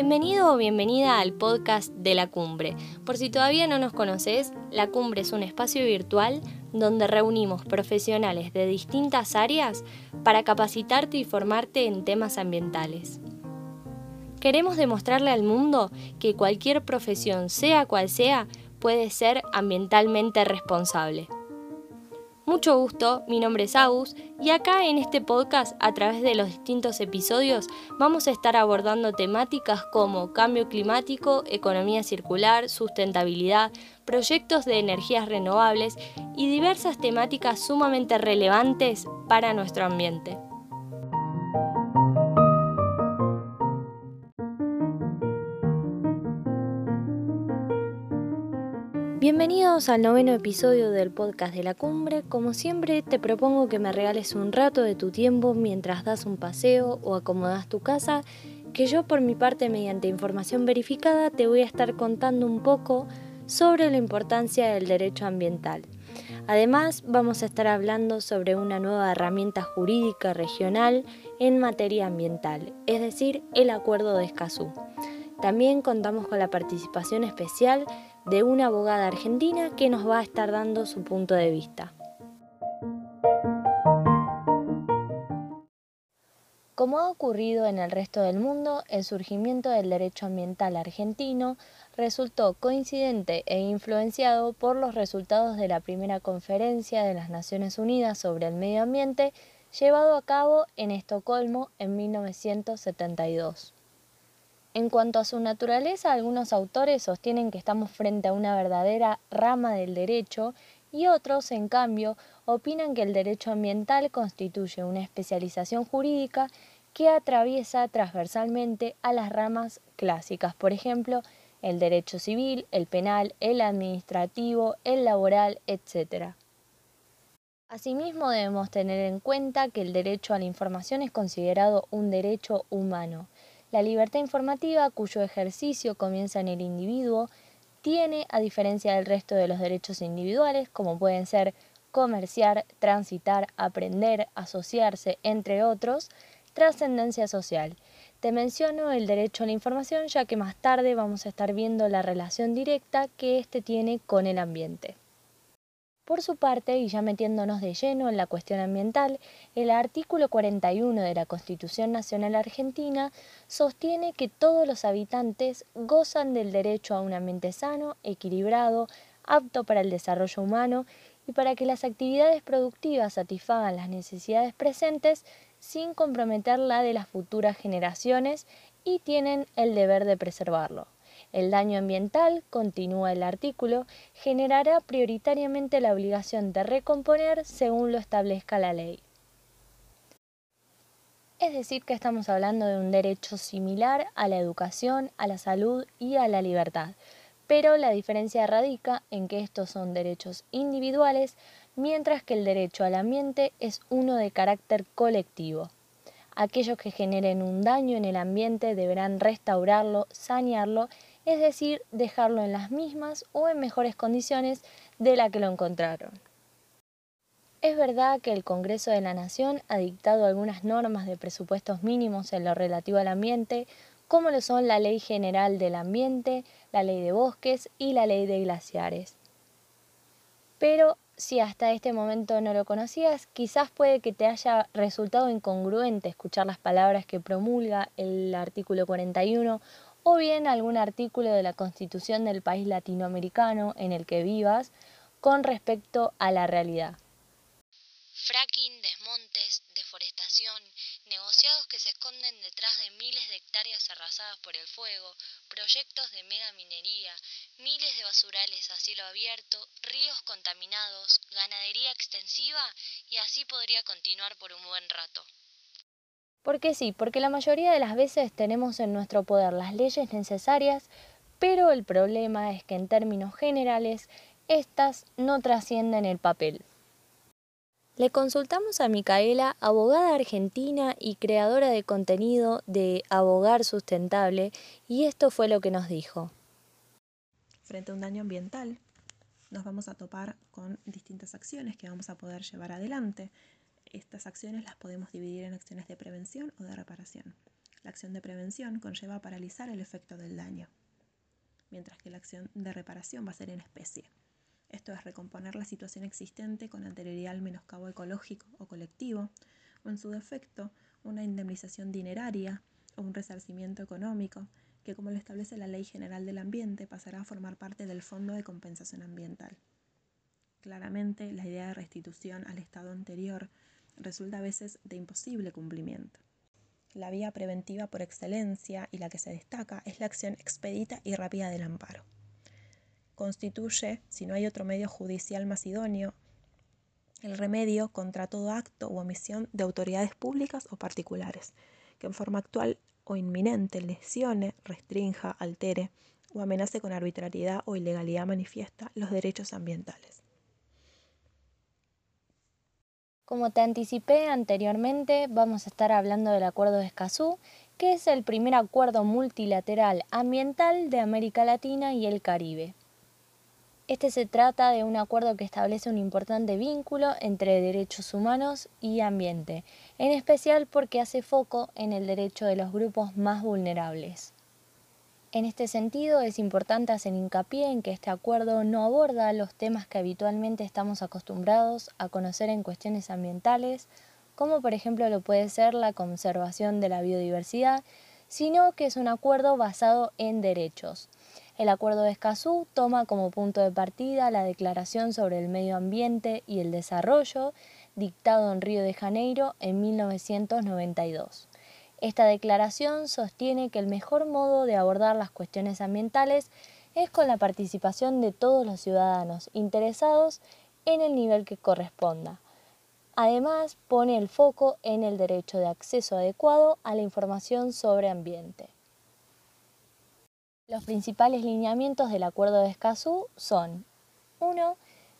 Bienvenido o bienvenida al podcast de la cumbre. Por si todavía no nos conoces, la cumbre es un espacio virtual donde reunimos profesionales de distintas áreas para capacitarte y formarte en temas ambientales. Queremos demostrarle al mundo que cualquier profesión, sea cual sea, puede ser ambientalmente responsable. Mucho gusto, mi nombre es Agus y acá en este podcast a través de los distintos episodios vamos a estar abordando temáticas como cambio climático, economía circular, sustentabilidad, proyectos de energías renovables y diversas temáticas sumamente relevantes para nuestro ambiente. Bienvenidos al noveno episodio del podcast de la cumbre. Como siempre, te propongo que me regales un rato de tu tiempo mientras das un paseo o acomodas tu casa, que yo por mi parte, mediante información verificada, te voy a estar contando un poco sobre la importancia del derecho ambiental. Además, vamos a estar hablando sobre una nueva herramienta jurídica regional en materia ambiental, es decir, el Acuerdo de Escazú. También contamos con la participación especial de una abogada argentina que nos va a estar dando su punto de vista. Como ha ocurrido en el resto del mundo, el surgimiento del derecho ambiental argentino resultó coincidente e influenciado por los resultados de la primera conferencia de las Naciones Unidas sobre el medio ambiente llevado a cabo en Estocolmo en 1972. En cuanto a su naturaleza, algunos autores sostienen que estamos frente a una verdadera rama del derecho y otros, en cambio, opinan que el derecho ambiental constituye una especialización jurídica que atraviesa transversalmente a las ramas clásicas, por ejemplo, el derecho civil, el penal, el administrativo, el laboral, etc. Asimismo, debemos tener en cuenta que el derecho a la información es considerado un derecho humano la libertad informativa, cuyo ejercicio comienza en el individuo, tiene, a diferencia del resto de los derechos individuales, como pueden ser comerciar, transitar, aprender, asociarse, entre otros, trascendencia social. Te menciono el derecho a la información ya que más tarde vamos a estar viendo la relación directa que éste tiene con el ambiente. Por su parte, y ya metiéndonos de lleno en la cuestión ambiental, el artículo 41 de la Constitución Nacional Argentina sostiene que todos los habitantes gozan del derecho a un ambiente sano, equilibrado, apto para el desarrollo humano y para que las actividades productivas satisfagan las necesidades presentes sin comprometer la de las futuras generaciones y tienen el deber de preservarlo. El daño ambiental, continúa el artículo, generará prioritariamente la obligación de recomponer según lo establezca la ley. Es decir, que estamos hablando de un derecho similar a la educación, a la salud y a la libertad, pero la diferencia radica en que estos son derechos individuales, mientras que el derecho al ambiente es uno de carácter colectivo. Aquellos que generen un daño en el ambiente deberán restaurarlo, sanearlo es decir, dejarlo en las mismas o en mejores condiciones de la que lo encontraron. Es verdad que el Congreso de la Nación ha dictado algunas normas de presupuestos mínimos en lo relativo al ambiente, como lo son la Ley General del Ambiente, la Ley de Bosques y la Ley de Glaciares. Pero si hasta este momento no lo conocías, quizás puede que te haya resultado incongruente escuchar las palabras que promulga el artículo 41 o bien algún artículo de la Constitución del país latinoamericano en el que vivas con respecto a la realidad. Fracking, desmontes, deforestación, negociados que se esconden detrás de miles de hectáreas arrasadas por el fuego, proyectos de mega minería, miles de basurales a cielo abierto, ríos contaminados, ganadería extensiva y así podría continuar por un buen rato. Porque sí, porque la mayoría de las veces tenemos en nuestro poder las leyes necesarias, pero el problema es que en términos generales estas no trascienden el papel. Le consultamos a Micaela, abogada argentina y creadora de contenido de Abogar Sustentable, y esto fue lo que nos dijo. Frente a un daño ambiental, nos vamos a topar con distintas acciones que vamos a poder llevar adelante estas acciones las podemos dividir en acciones de prevención o de reparación. La acción de prevención conlleva paralizar el efecto del daño, mientras que la acción de reparación va a ser en especie. Esto es recomponer la situación existente con anterioridad al menoscabo ecológico o colectivo, o en su defecto, una indemnización dineraria o un resarcimiento económico, que como lo establece la Ley General del Ambiente pasará a formar parte del Fondo de Compensación Ambiental. Claramente, la idea de restitución al estado anterior resulta a veces de imposible cumplimiento. La vía preventiva por excelencia y la que se destaca es la acción expedita y rápida del amparo. Constituye, si no hay otro medio judicial más idóneo, el remedio contra todo acto u omisión de autoridades públicas o particulares, que en forma actual o inminente lesione, restrinja, altere o amenace con arbitrariedad o ilegalidad manifiesta los derechos ambientales. Como te anticipé anteriormente, vamos a estar hablando del Acuerdo de Escazú, que es el primer acuerdo multilateral ambiental de América Latina y el Caribe. Este se trata de un acuerdo que establece un importante vínculo entre derechos humanos y ambiente, en especial porque hace foco en el derecho de los grupos más vulnerables. En este sentido, es importante hacer hincapié en que este acuerdo no aborda los temas que habitualmente estamos acostumbrados a conocer en cuestiones ambientales, como por ejemplo lo puede ser la conservación de la biodiversidad, sino que es un acuerdo basado en derechos. El Acuerdo de Escazú toma como punto de partida la Declaración sobre el Medio Ambiente y el Desarrollo, dictado en Río de Janeiro en 1992. Esta declaración sostiene que el mejor modo de abordar las cuestiones ambientales es con la participación de todos los ciudadanos interesados en el nivel que corresponda. Además, pone el foco en el derecho de acceso adecuado a la información sobre ambiente. Los principales lineamientos del Acuerdo de Escazú son 1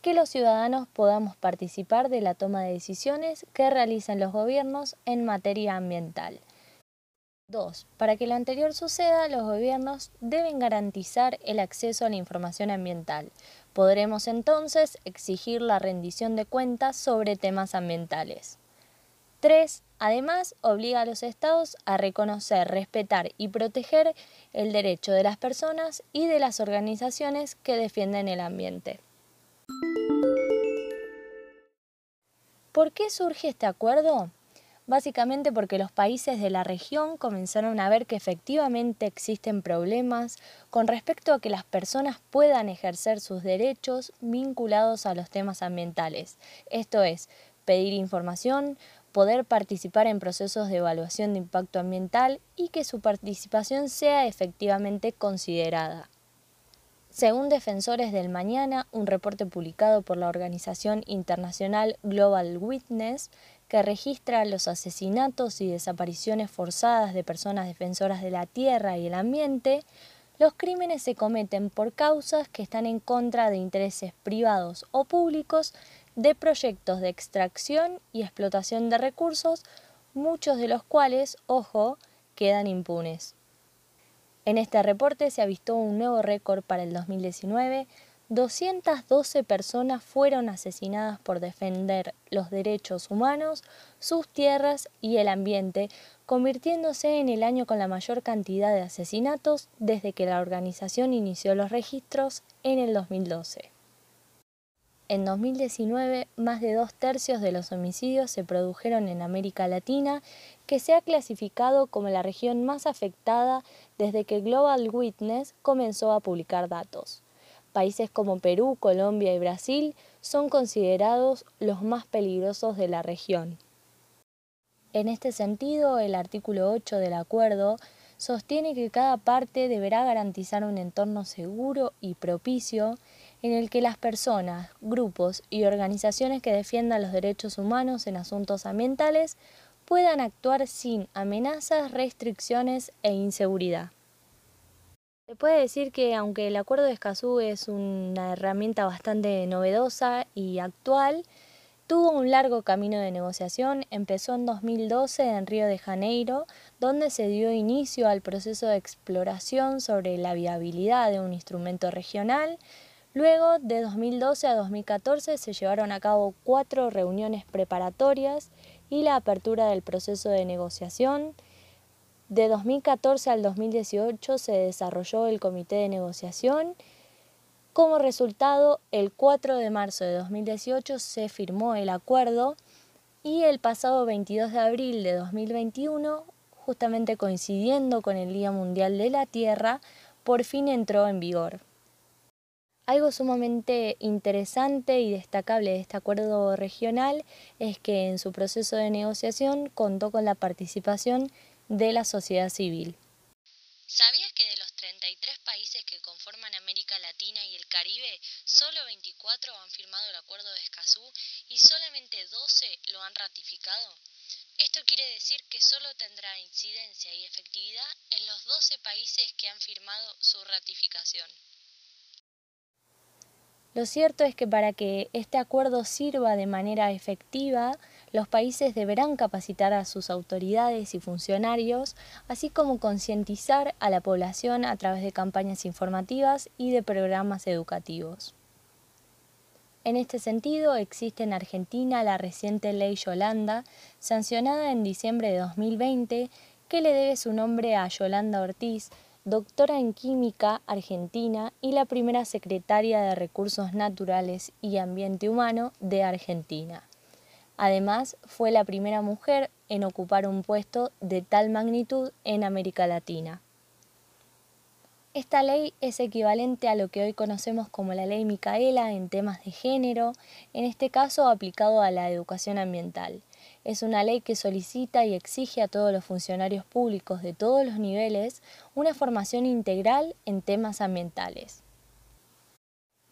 que los ciudadanos podamos participar de la toma de decisiones que realizan los gobiernos en materia ambiental. 2. Para que lo anterior suceda, los gobiernos deben garantizar el acceso a la información ambiental. Podremos entonces exigir la rendición de cuentas sobre temas ambientales. 3. Además, obliga a los estados a reconocer, respetar y proteger el derecho de las personas y de las organizaciones que defienden el ambiente. ¿Por qué surge este acuerdo? Básicamente porque los países de la región comenzaron a ver que efectivamente existen problemas con respecto a que las personas puedan ejercer sus derechos vinculados a los temas ambientales, esto es, pedir información, poder participar en procesos de evaluación de impacto ambiental y que su participación sea efectivamente considerada. Según Defensores del Mañana, un reporte publicado por la organización internacional Global Witness, que registra los asesinatos y desapariciones forzadas de personas defensoras de la tierra y el ambiente, los crímenes se cometen por causas que están en contra de intereses privados o públicos de proyectos de extracción y explotación de recursos, muchos de los cuales, ojo, quedan impunes. En este reporte se avistó un nuevo récord para el 2019. 212 personas fueron asesinadas por defender los derechos humanos, sus tierras y el ambiente, convirtiéndose en el año con la mayor cantidad de asesinatos desde que la organización inició los registros en el 2012. En 2019, más de dos tercios de los homicidios se produjeron en América Latina, que se ha clasificado como la región más afectada desde que Global Witness comenzó a publicar datos. Países como Perú, Colombia y Brasil son considerados los más peligrosos de la región. En este sentido, el artículo 8 del acuerdo sostiene que cada parte deberá garantizar un entorno seguro y propicio en el que las personas, grupos y organizaciones que defiendan los derechos humanos en asuntos ambientales puedan actuar sin amenazas, restricciones e inseguridad. Se puede decir que aunque el Acuerdo de Escazú es una herramienta bastante novedosa y actual, tuvo un largo camino de negociación, empezó en 2012 en Río de Janeiro, donde se dio inicio al proceso de exploración sobre la viabilidad de un instrumento regional, Luego, de 2012 a 2014, se llevaron a cabo cuatro reuniones preparatorias y la apertura del proceso de negociación. De 2014 al 2018 se desarrolló el comité de negociación. Como resultado, el 4 de marzo de 2018 se firmó el acuerdo y el pasado 22 de abril de 2021, justamente coincidiendo con el Día Mundial de la Tierra, por fin entró en vigor. Algo sumamente interesante y destacable de este acuerdo regional es que en su proceso de negociación contó con la participación de la sociedad civil. ¿Sabías que de los 33 países que conforman América Latina y el Caribe, solo 24 han firmado el acuerdo de Escazú y solamente 12 lo han ratificado? Esto quiere decir que solo tendrá incidencia y efectividad en los 12 países que han firmado su ratificación. Lo cierto es que para que este acuerdo sirva de manera efectiva, los países deberán capacitar a sus autoridades y funcionarios, así como concientizar a la población a través de campañas informativas y de programas educativos. En este sentido, existe en Argentina la reciente ley Yolanda, sancionada en diciembre de 2020, que le debe su nombre a Yolanda Ortiz, doctora en química argentina y la primera secretaria de Recursos Naturales y Ambiente Humano de Argentina. Además, fue la primera mujer en ocupar un puesto de tal magnitud en América Latina. Esta ley es equivalente a lo que hoy conocemos como la ley Micaela en temas de género, en este caso aplicado a la educación ambiental. Es una ley que solicita y exige a todos los funcionarios públicos de todos los niveles una formación integral en temas ambientales.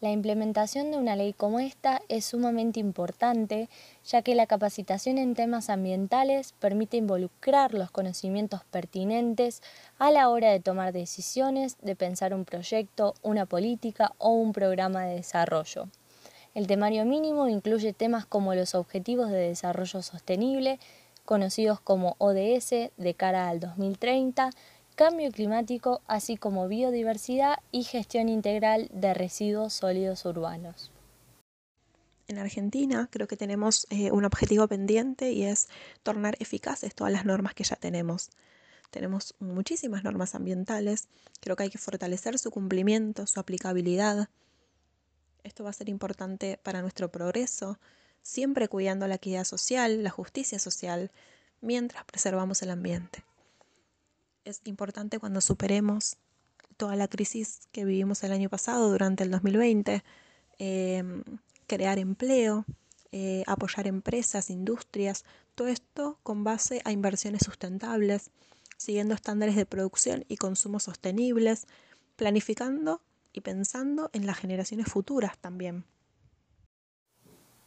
La implementación de una ley como esta es sumamente importante, ya que la capacitación en temas ambientales permite involucrar los conocimientos pertinentes a la hora de tomar decisiones, de pensar un proyecto, una política o un programa de desarrollo. El temario mínimo incluye temas como los Objetivos de Desarrollo Sostenible, conocidos como ODS de cara al 2030, cambio climático, así como biodiversidad y gestión integral de residuos sólidos urbanos. En Argentina creo que tenemos eh, un objetivo pendiente y es tornar eficaces todas las normas que ya tenemos. Tenemos muchísimas normas ambientales, creo que hay que fortalecer su cumplimiento, su aplicabilidad, esto va a ser importante para nuestro progreso, siempre cuidando la equidad social, la justicia social, mientras preservamos el ambiente. Es importante cuando superemos toda la crisis que vivimos el año pasado, durante el 2020, em, crear empleo, eh, apoyar empresas, industrias, todo esto con base a inversiones sustentables, siguiendo estándares de producción y consumo sostenibles, planificando y pensando en las generaciones futuras también.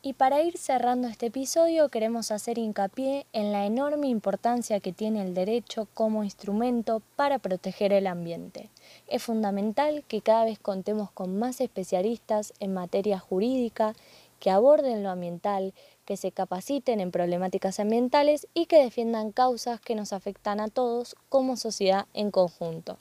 Y para ir cerrando este episodio queremos hacer hincapié en la enorme importancia que tiene el derecho como instrumento para proteger el ambiente. Es fundamental que cada vez contemos con más especialistas en materia jurídica que aborden lo ambiental, que se capaciten en problemáticas ambientales y que defiendan causas que nos afectan a todos como sociedad en conjunto.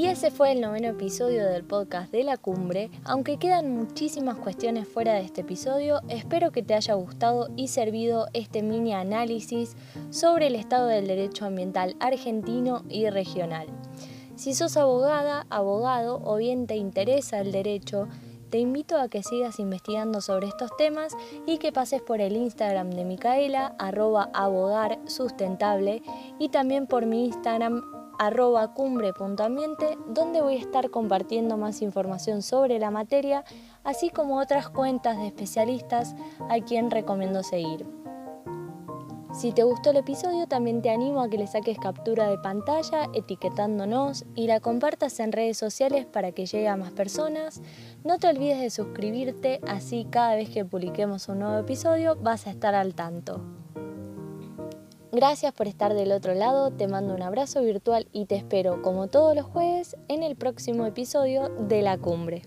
Y ese fue el noveno episodio del podcast de la cumbre. Aunque quedan muchísimas cuestiones fuera de este episodio, espero que te haya gustado y servido este mini análisis sobre el estado del derecho ambiental argentino y regional. Si sos abogada, abogado o bien te interesa el derecho, te invito a que sigas investigando sobre estos temas y que pases por el Instagram de Micaela, arroba abogar sustentable, y también por mi Instagram arroba cumbre.ambiente, donde voy a estar compartiendo más información sobre la materia, así como otras cuentas de especialistas a quien recomiendo seguir. Si te gustó el episodio, también te animo a que le saques captura de pantalla etiquetándonos y la compartas en redes sociales para que llegue a más personas. No te olvides de suscribirte, así cada vez que publiquemos un nuevo episodio vas a estar al tanto. Gracias por estar del otro lado, te mando un abrazo virtual y te espero como todos los jueves en el próximo episodio de La Cumbre.